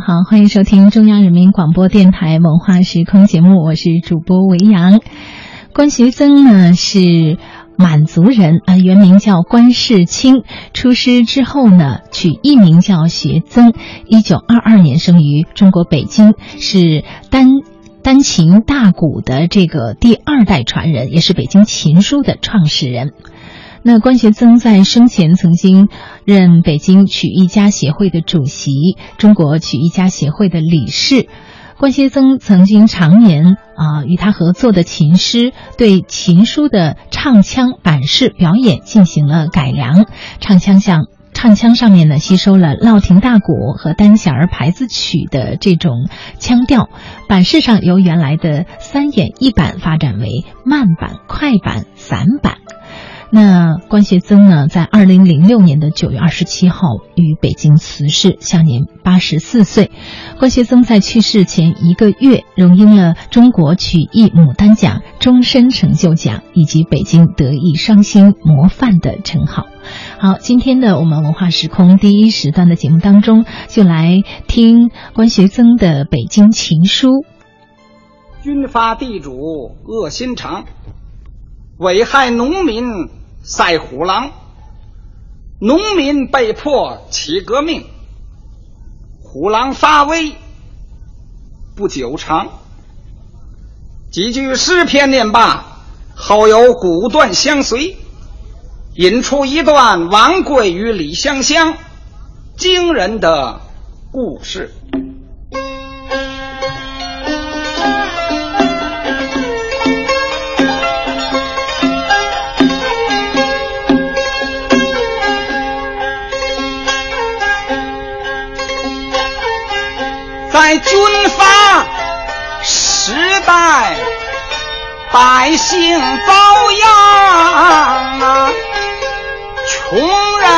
好，欢迎收听中央人民广播电台文化时空节目，我是主播维扬。关学增呢是满族人啊，原名叫关世清，出师之后呢取艺名叫学增。一九二二年生于中国北京，是单单琴大鼓的这个第二代传人，也是北京琴书的创始人。那关学增在生前曾经任北京曲艺家协会的主席、中国曲艺家协会的理事。关学增曾经常年啊与他合作的琴师对琴书的唱腔版式表演进行了改良，唱腔像唱腔上面呢吸收了烙亭大鼓和单弦儿牌子曲的这种腔调，版式上由原来的三演一板发展为慢板、快板、散板。那关学增呢，在二零零六年的九月二十七号于北京辞世，享年八十四岁。关学增在去世前一个月，荣膺了中国曲艺牡丹奖终身成就奖以及北京德艺双馨模范的称号。好，今天的我们文化时空第一时段的节目当中，就来听关学增的《北京情书》。军阀地主恶心肠，危害农民。赛虎狼，农民被迫起革命，虎狼发威不久长。几句诗篇念罢，后有古段相随，引出一段王贵与李香香惊人的故事。代，百姓遭殃啊，穷人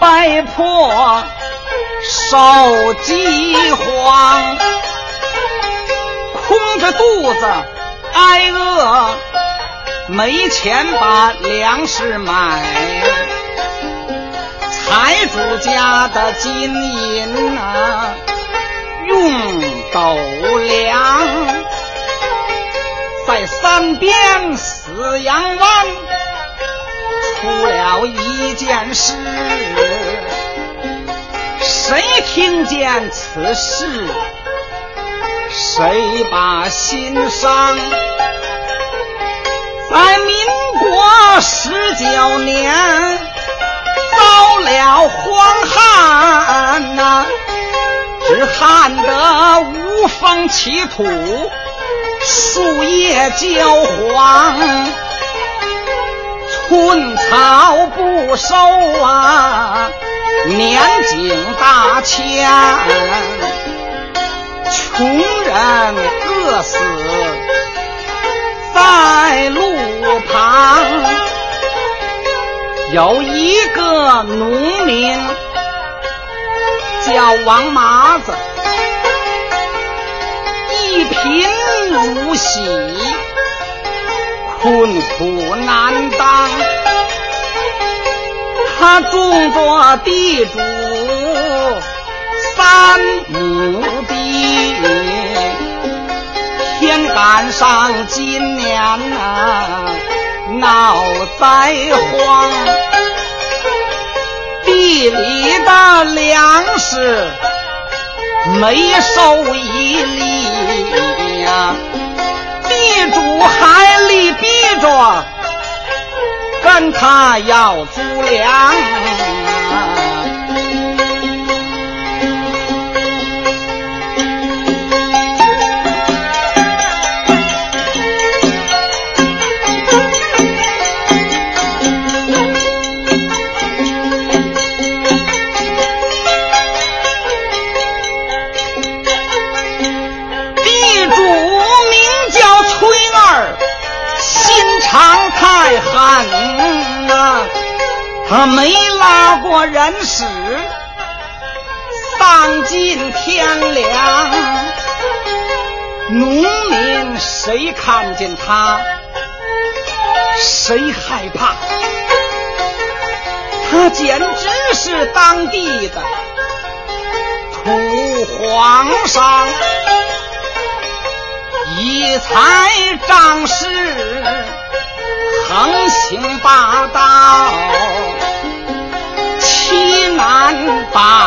被迫受饥荒，空着肚子挨饿，没钱把粮食买，财主家的金银啊。用斗量，在三边死羊湾出了一件事，谁听见此事，谁把心伤。在民国十九年，遭了荒旱呐。只旱得无风起土，树叶焦黄，寸草不收啊，年景大迁，穷人饿死在路旁，有一个农民。叫王麻子，一贫如洗，困苦难当。他种着地主三亩地，天赶上今年呐闹灾荒。地里的粮食没收一粒地主还里逼着跟他要租粮。天良。农民谁看见他，谁害怕？他简直是当地的土皇上，以才仗势，横行霸道，欺男霸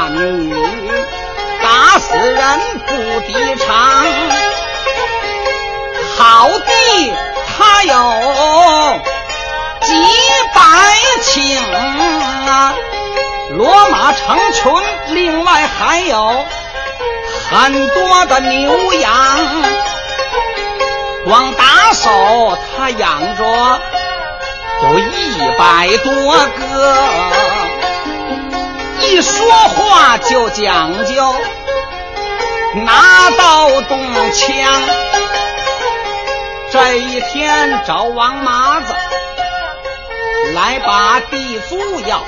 百顷啊！骡马成群，另外还有很多的牛羊，光打手他养着有一百多个，一说话就讲究拿刀动枪。这一天找王麻子来把地租要。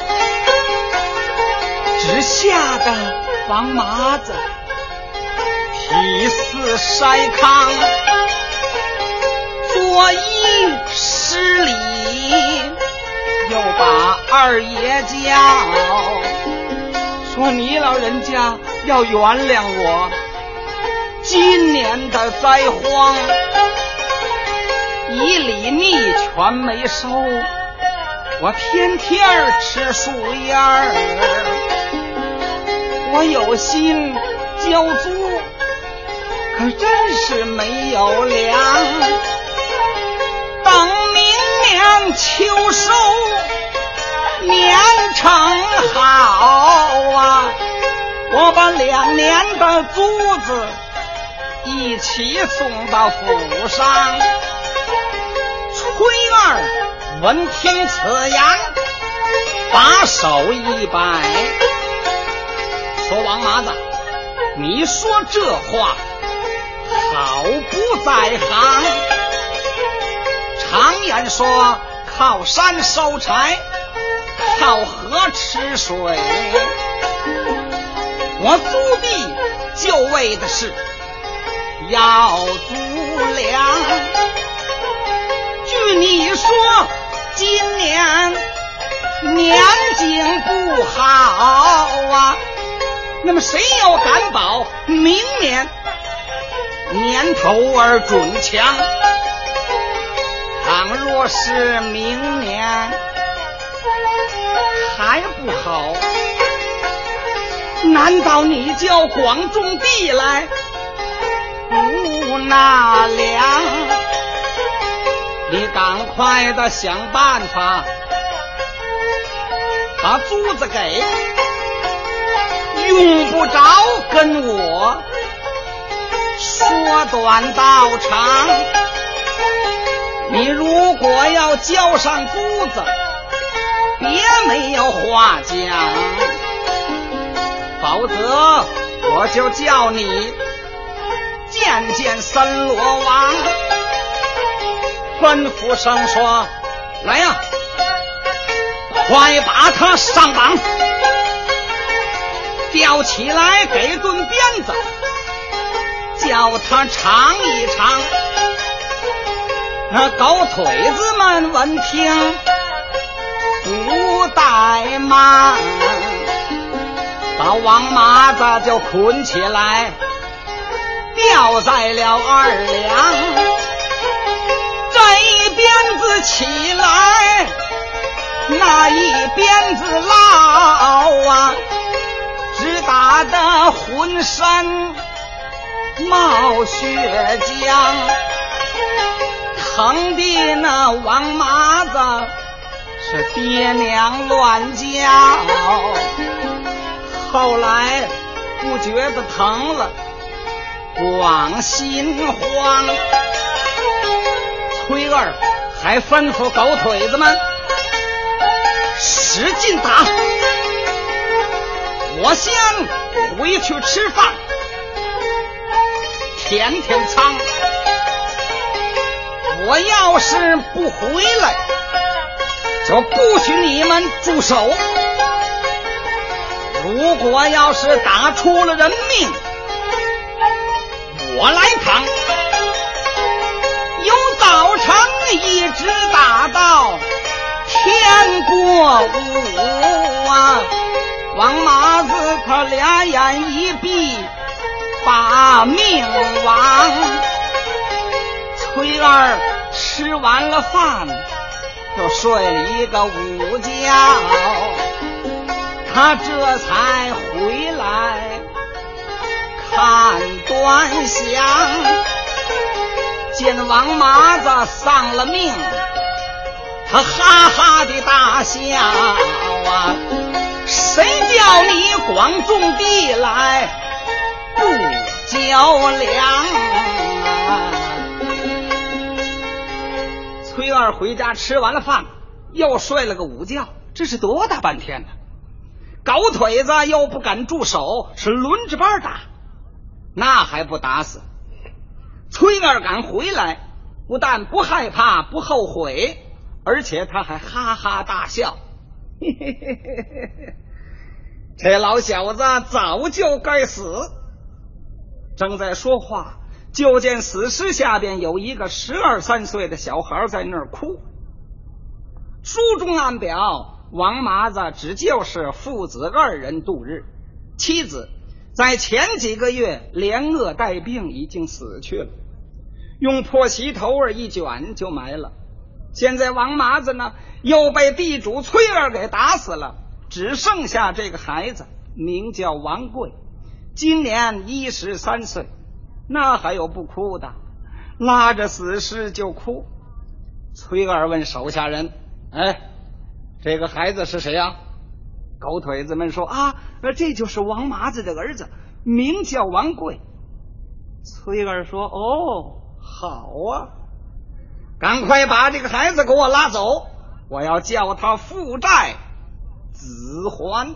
只吓得王麻子涕泗筛糠，作揖施礼，又把二爷叫，说你老人家要原谅我，今年的灾荒，一粒米全没收，我天天吃树叶儿。我有心交租，可真是没有粮。等明年秋收，年成好啊，我把两年的租子一起送到府上。崔二闻听此言，把手一摆。说王麻子，你说这话好不在行。常言说，靠山收柴，靠河吃水。我租地就为的是要租粮。据你说，今年年景不好啊。那么谁又敢保明年年头儿准强？倘若是明年还不好，难道你叫广种地来不纳粮？你赶快的想办法。把租子给。用不着跟我说短道长，你如果要交上租子，别没有话讲，否则我就叫你见见森罗王，吩咐声说：“来呀，快把他上绑。”吊起来给顿鞭子，叫他尝一尝。那狗腿子们闻听不怠慢，把王麻子就捆起来，吊在了二梁。鞭子起来，那一鞭子落啊！直打得浑身冒血浆，疼的那王麻子是爹娘乱叫。后来不觉得疼了，光心慌。崔二还吩咐狗腿子们使劲打。我先回去吃饭，天天仓。我要是不回来，就不许你们住手。如果要是打出了人命，我来扛。早晨一直打到天过午啊。王麻子他俩眼一闭，把命亡。崔儿吃完了饭，就睡了一个午觉，他这才回来看端详，见王麻子丧了命。他哈哈的大笑啊！谁叫你光种地来不交粮啊？崔二回家吃完了饭，又睡了个午觉，这是多大半天呢？狗腿子又不敢住手，是轮着班打，那还不打死？崔二敢回来，不但不害怕，不后悔。而且他还哈哈大笑，嘿嘿嘿嘿嘿嘿这老小子早就该死。正在说话，就见死尸下边有一个十二三岁的小孩在那儿哭。书中暗表，王麻子只就是父子二人度日，妻子在前几个月连饿带病已经死去了，用破席头儿一卷就埋了。现在王麻子呢，又被地主崔二给打死了，只剩下这个孩子，名叫王贵，今年一十三岁，那还有不哭的？拉着死尸就哭。崔二问手下人：“哎，这个孩子是谁呀？”狗腿子们说：“啊，这就是王麻子的儿子，名叫王贵。”崔二说：“哦，好啊。”赶快把这个孩子给我拉走！我要叫他父债子还。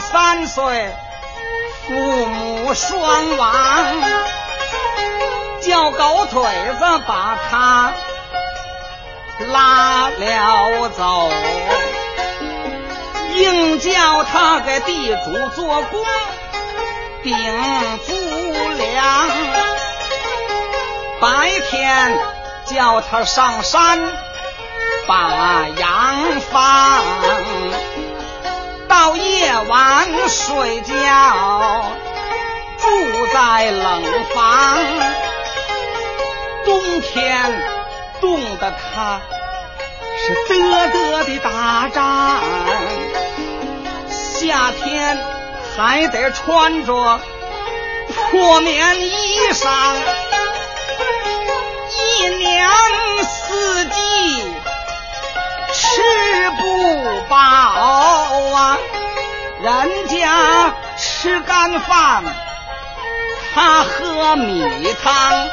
三岁，父母双亡，叫狗腿子把他拉了走，硬叫他给地主做工顶租粮，白天叫他上山。把羊放，到夜晚睡觉，住在冷房。冬天冻得他是嘚嘚的打颤，夏天还得穿着破棉衣裳，一年四季。饱啊，人家吃干饭，他喝米汤。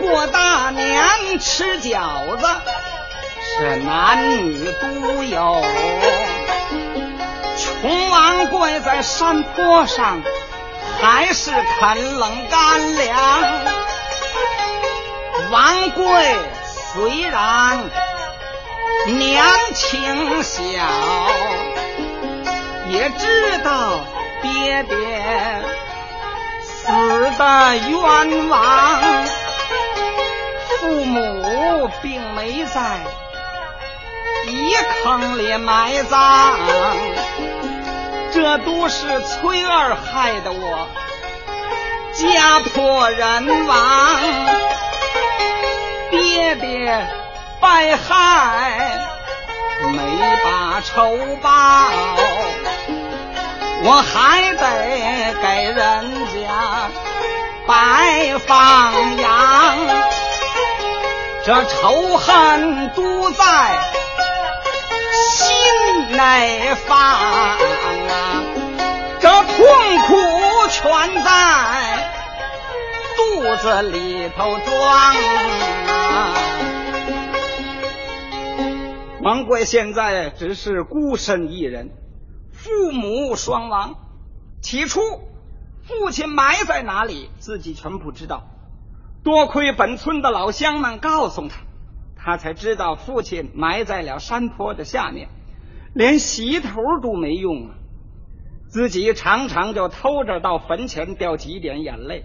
过大年吃饺子，是男女都有。穷王贵在山坡上，还是啃冷干粮。王贵虽然。娘亲小，也知道爹爹死的冤枉，父母并没在一坑里埋葬，这都是崔二害的我家破人亡，爹爹。百害没把仇报，我还得给人家白放羊，这仇恨都在心内放啊，这痛苦全在肚子里头装啊。王贵现在只是孤身一人，父母双亡。起初，父亲埋在哪里，自己全不知道。多亏本村的老乡们告诉他，他才知道父亲埋在了山坡的下面，连洗头都没用啊！自己常常就偷着到坟前掉几点眼泪，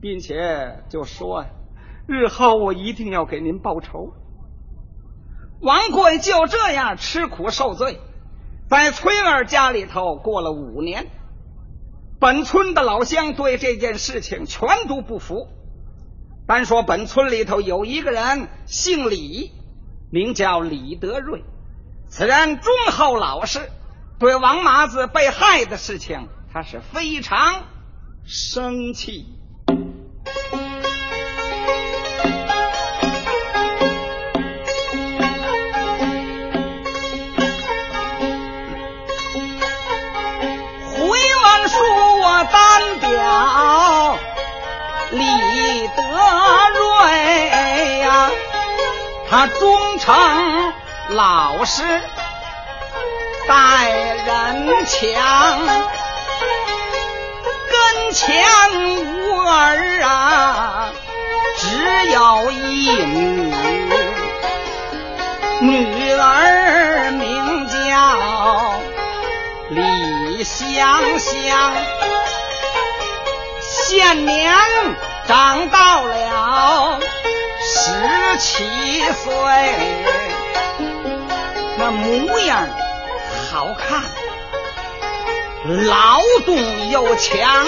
并且就说：“日后我一定要给您报仇。”王贵就这样吃苦受罪，在崔儿家里头过了五年。本村的老乡对这件事情全都不服。单说本村里头有一个人姓李，名叫李德瑞。此人忠厚老实，对王麻子被害的事情，他是非常生气。忠诚老实，待人强，跟前无儿啊，只有一女，女儿名叫李香香。现年长到了十七岁，那模样好看，劳动又强。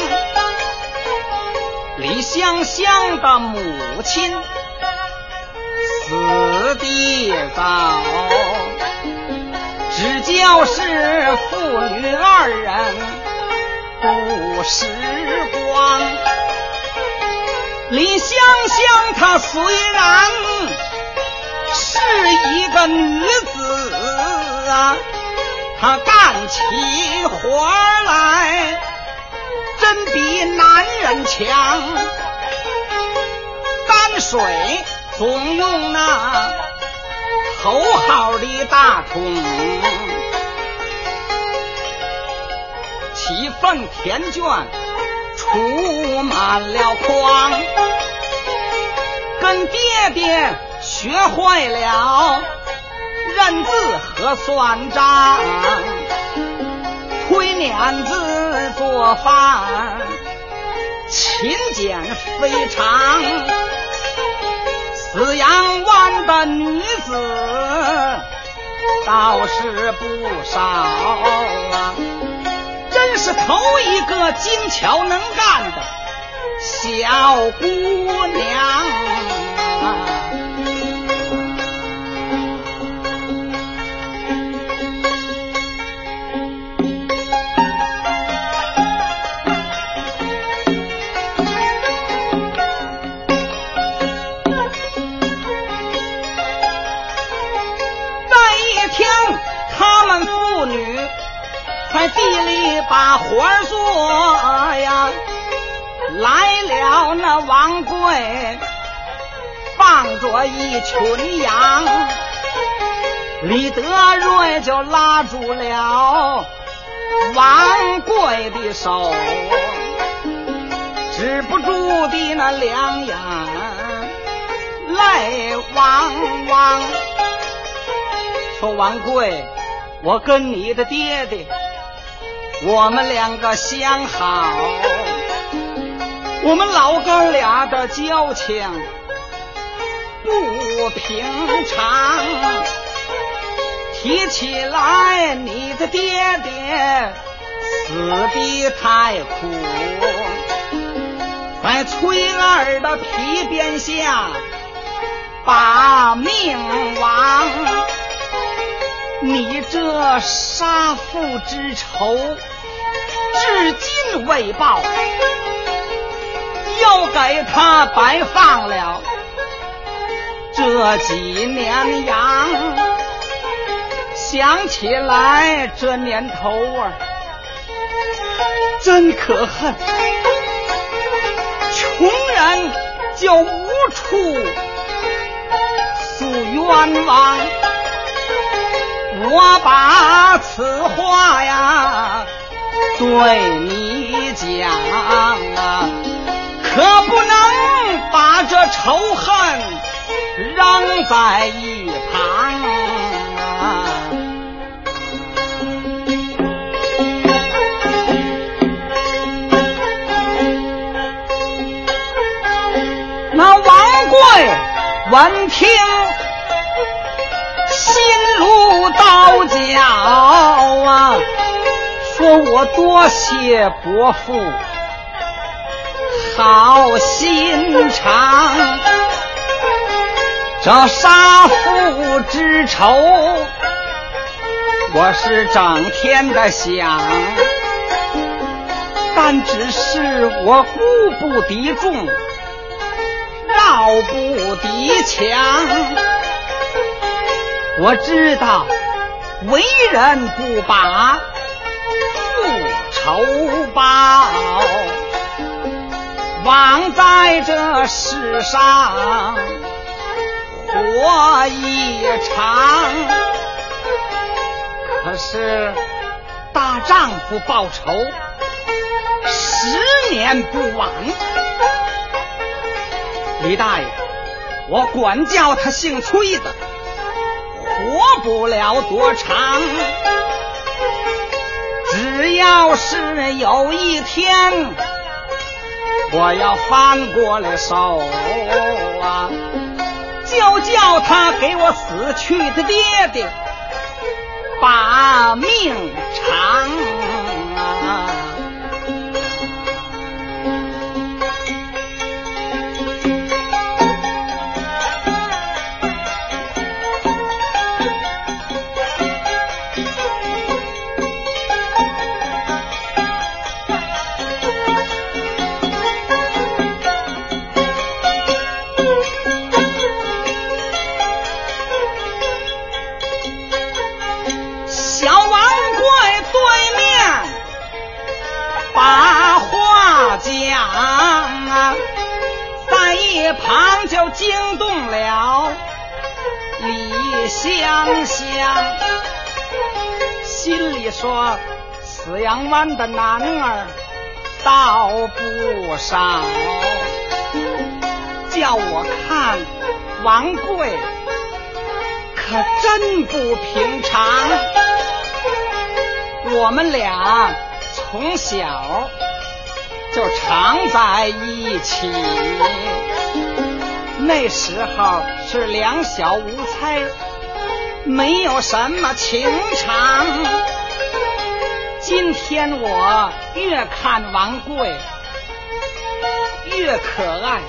李香香的母亲死的早，只教是父女二人。不时光，李香香她虽然是一个女子啊，她干起活来真比男人强。担水总用那头号的大桶。几份田卷满了筐，跟爹爹学会了认字和算账，推碾子做饭勤俭非常，四阳湾的女子倒是不少啊。真是头一个精巧能干的小姑娘。在地里把活做呀，来了那王贵，放着一群羊，李德瑞就拉住了王贵的手，止不住的那两眼泪汪汪，说王贵，我跟你的爹爹。我们两个相好，我们老哥俩的交情不平常。提起来，你的爹爹死的太苦，在崔二的皮鞭下把命亡。你这杀父之仇。至今未报，又给他白放了这几年羊。想起来这年头啊，真可恨。穷人就无处诉冤枉。我把此话呀。对你讲啊，可不能把这仇恨扔在一旁啊。那王贵闻听，心如刀绞啊！说我多谢伯父。好心肠，这杀父之仇，我是整天的想，但只是我孤不敌众，绕不敌墙。我知道为人不把复仇报。枉在这世上活一场，可是大丈夫报仇十年不晚。李大爷，我管教他姓崔的，活不了多长。只要是有一天。我要翻过来手啊，就叫他给我死去的爹爹把命偿。说：四阳湾的男儿倒不少，叫我看王贵可真不平常。我们俩从小就常在一起。那时候是两小无猜，没有什么情长。今天我越看王贵越可爱，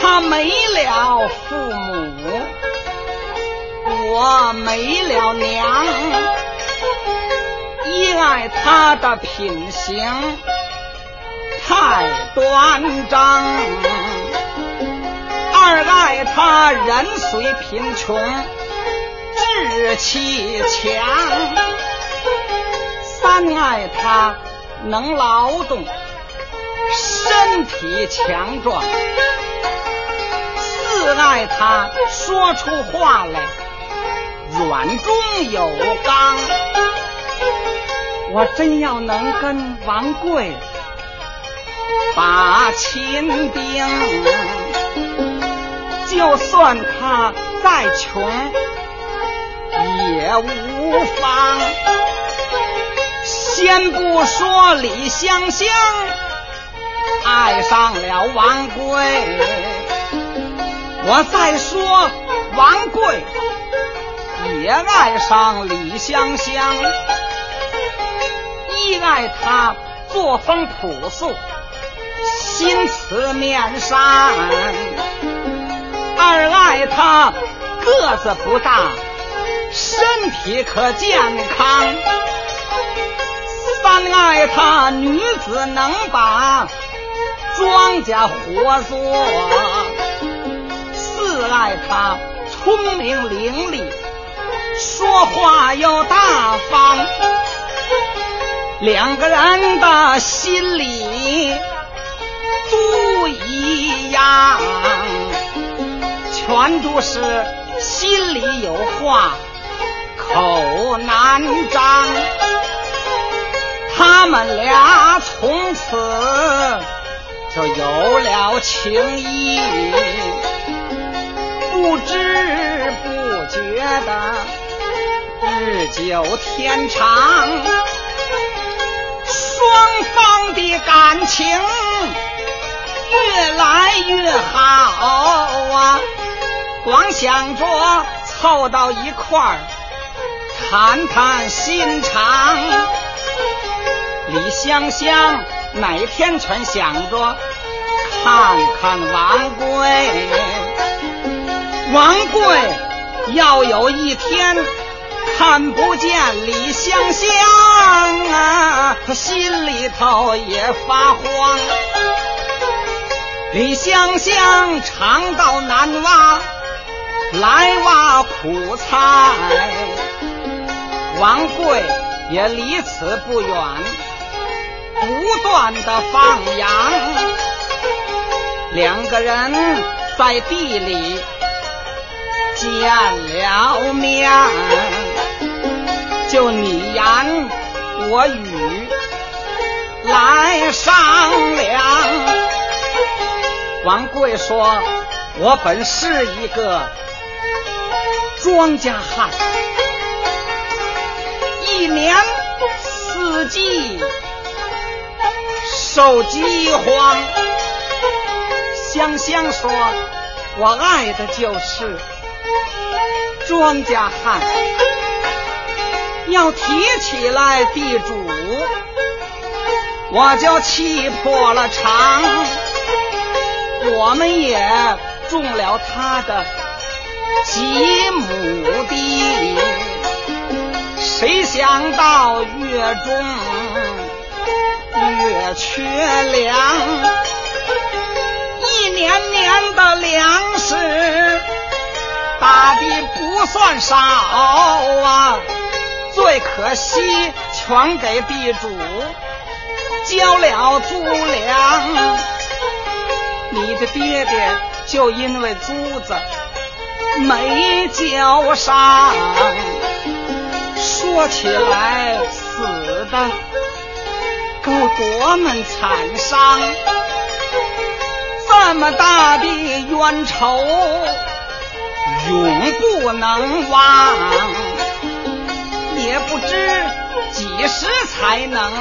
他没了父母，我没了娘，一爱他的品行太端正。二爱他人虽贫穷，志气强；三爱他能劳动，身体强壮；四爱他说出话来软中有刚。我真要能跟王贵把亲定。就算他再穷也无妨。先不说李香香爱上了王贵，我再说王贵也爱上李香香，一爱他作风朴素，心慈面善。二爱他个子不大，身体可健康；三爱他女子能把庄稼活做；四爱他聪明伶俐，说话又大方。两个人的心里都一样。全都是心里有话，口难张。他们俩从此就有了情谊，不知不觉的日久天长，双方的感情越来越好啊！光想着凑到一块儿谈谈心肠，李香香。每天全想着看看王贵，王贵要有一天看不见李香香啊，他心里头也发慌。李香香常到南洼来挖苦菜，王贵也离此不远。不断的放羊，两个人在地里见了面，就你言我语来商量。王贵说：“我本是一个庄稼汉，一年四季。”受饥荒，香香说：“我爱的就是庄稼汉。要提起来地主，我就气破了肠。我们也种了他的几亩地，谁想到月中。”月缺粮，一年年的粮食打的不算少啊，最可惜全给地主交了租粮。你的爹爹就因为租子没交上，说起来死的。够多么惨伤！这么大的冤仇，永不能忘。也不知几时才能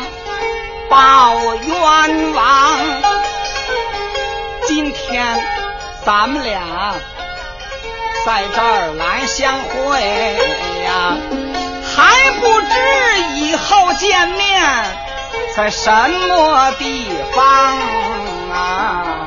报冤枉。今天咱们俩在这儿来相会呀，还不知以后见面。在什么地方啊。